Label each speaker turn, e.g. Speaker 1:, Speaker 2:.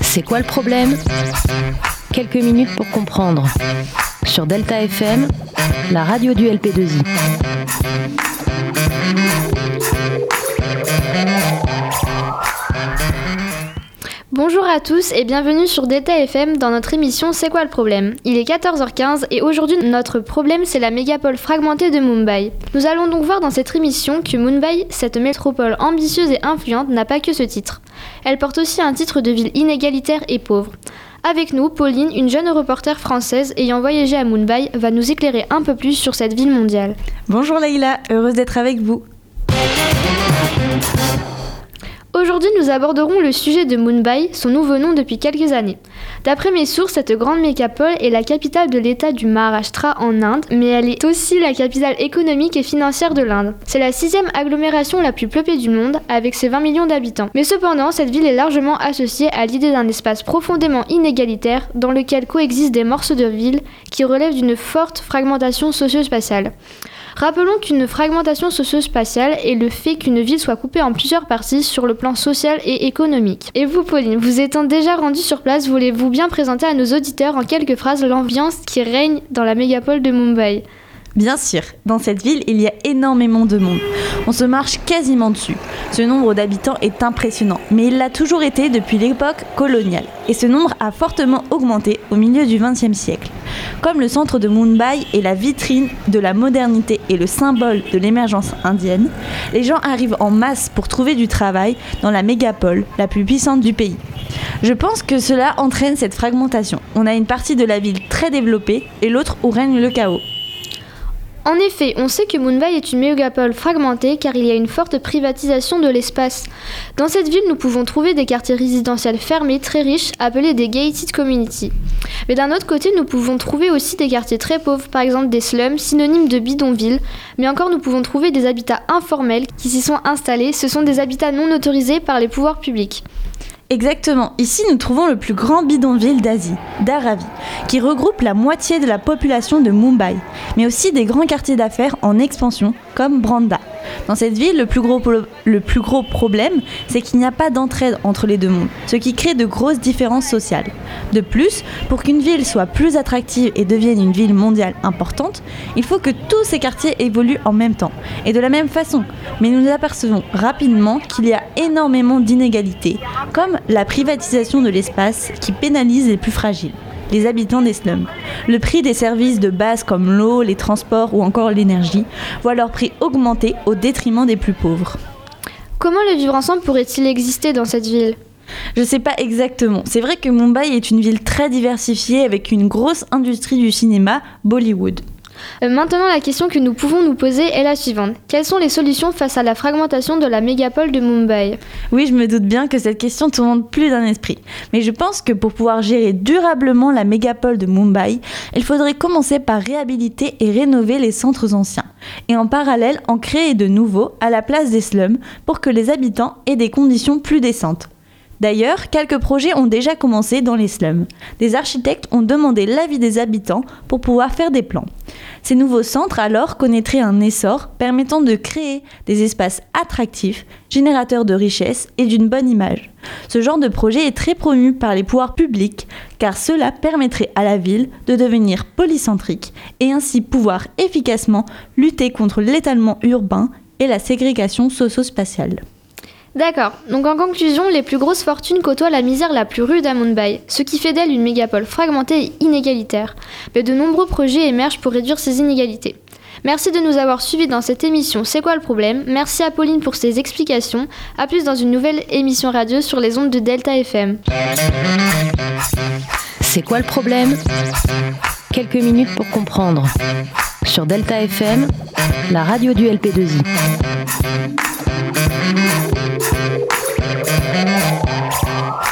Speaker 1: C'est quoi le problème? Quelques minutes pour comprendre. Sur Delta FM, la radio du LP2I.
Speaker 2: Bonjour à tous et bienvenue sur Delta FM dans notre émission C'est quoi le problème? Il est 14h15 et aujourd'hui notre problème c'est la mégapole fragmentée de Mumbai. Nous allons donc voir dans cette émission que Mumbai, cette métropole ambitieuse et influente, n'a pas que ce titre. Elle porte aussi un titre de ville inégalitaire et pauvre. Avec nous, Pauline, une jeune reporter française ayant voyagé à Mumbai, va nous éclairer un peu plus sur cette ville mondiale.
Speaker 3: Bonjour Leïla, heureuse d'être avec vous.
Speaker 2: Aborderons le sujet de Mumbai, son nouveau nom depuis quelques années. D'après mes sources, cette grande mégapole est la capitale de l'État du Maharashtra en Inde, mais elle est aussi la capitale économique et financière de l'Inde. C'est la sixième agglomération la plus peuplée du monde, avec ses 20 millions d'habitants. Mais cependant, cette ville est largement associée à l'idée d'un espace profondément inégalitaire, dans lequel coexistent des morceaux de ville qui relèvent d'une forte fragmentation socio-spatiale. Rappelons qu'une fragmentation socio-spatiale est le fait qu'une ville soit coupée en plusieurs parties sur le plan social et économique. Et vous, Pauline, vous étant déjà rendue sur place, voulez-vous bien présenter à nos auditeurs en quelques phrases l'ambiance qui règne dans la mégapole de Mumbai?
Speaker 3: Bien sûr, dans cette ville, il y a énormément de monde. On se marche quasiment dessus. Ce nombre d'habitants est impressionnant, mais il l'a toujours été depuis l'époque coloniale. Et ce nombre a fortement augmenté au milieu du XXe siècle. Comme le centre de Mumbai est la vitrine de la modernité et le symbole de l'émergence indienne, les gens arrivent en masse pour trouver du travail dans la mégapole la plus puissante du pays. Je pense que cela entraîne cette fragmentation. On a une partie de la ville très développée et l'autre où règne le chaos.
Speaker 2: En effet, on sait que Mumbai est une mégapole fragmentée car il y a une forte privatisation de l'espace. Dans cette ville, nous pouvons trouver des quartiers résidentiels fermés très riches appelés des gated communities. Mais d'un autre côté, nous pouvons trouver aussi des quartiers très pauvres, par exemple des slums, synonymes de bidonvilles. Mais encore, nous pouvons trouver des habitats informels qui s'y sont installés. Ce sont des habitats non autorisés par les pouvoirs publics.
Speaker 3: Exactement. Ici, nous trouvons le plus grand bidonville d'Asie, Dharavi, qui regroupe la moitié de la population de Mumbai, mais aussi des grands quartiers d'affaires en expansion, comme Branda. Dans cette ville, le plus gros, problème, c'est qu'il n'y a pas d'entraide entre les deux mondes, ce qui crée de grosses différences sociales. De plus, pour qu'une ville soit plus attractive et devienne une ville mondiale importante, il faut que tous ces quartiers évoluent en même temps et de la même façon. Mais nous apercevons rapidement qu'il y a énormément d'inégalités, comme la privatisation de l'espace qui pénalise les plus fragiles les habitants des slums. Le prix des services de base comme l'eau, les transports ou encore l'énergie voit leur prix augmenter au détriment des plus pauvres.
Speaker 2: Comment le vivre ensemble pourrait-il exister dans cette ville?
Speaker 3: Je ne sais pas exactement. C'est vrai que Mumbai est une ville très diversifiée avec une grosse industrie du cinéma, Bollywood.
Speaker 2: Euh, maintenant, la question que nous pouvons nous poser est la suivante. Quelles sont les solutions face à la fragmentation de la mégapole de Mumbai?
Speaker 3: Oui, je me doute bien que cette question tourne plus d'un esprit. Mais je pense que pour pouvoir gérer durablement la mégapole de Mumbai, il faudrait commencer par réhabiliter et rénover les centres anciens. Et en parallèle, en créer de nouveaux à la place des slums pour que les habitants aient des conditions plus décentes. D'ailleurs, quelques projets ont déjà commencé dans les slums. Des architectes ont demandé l'avis des habitants pour pouvoir faire des plans. Ces nouveaux centres alors connaîtraient un essor permettant de créer des espaces attractifs, générateurs de richesse et d'une bonne image. Ce genre de projet est très promu par les pouvoirs publics car cela permettrait à la ville de devenir polycentrique et ainsi pouvoir efficacement lutter contre l'étalement urbain et la ségrégation socio-spatiale.
Speaker 2: D'accord. Donc en conclusion, les plus grosses fortunes côtoient la misère la plus rude à Mumbai, ce qui fait d'elle une mégapole fragmentée et inégalitaire. Mais de nombreux projets émergent pour réduire ces inégalités. Merci de nous avoir suivis dans cette émission C'est quoi le problème? Merci à Pauline pour ses explications. A plus dans une nouvelle émission radio sur les ondes de Delta FM.
Speaker 1: C'est quoi le problème? Quelques minutes pour comprendre. Sur Delta FM, la radio du LP2I. Thank you.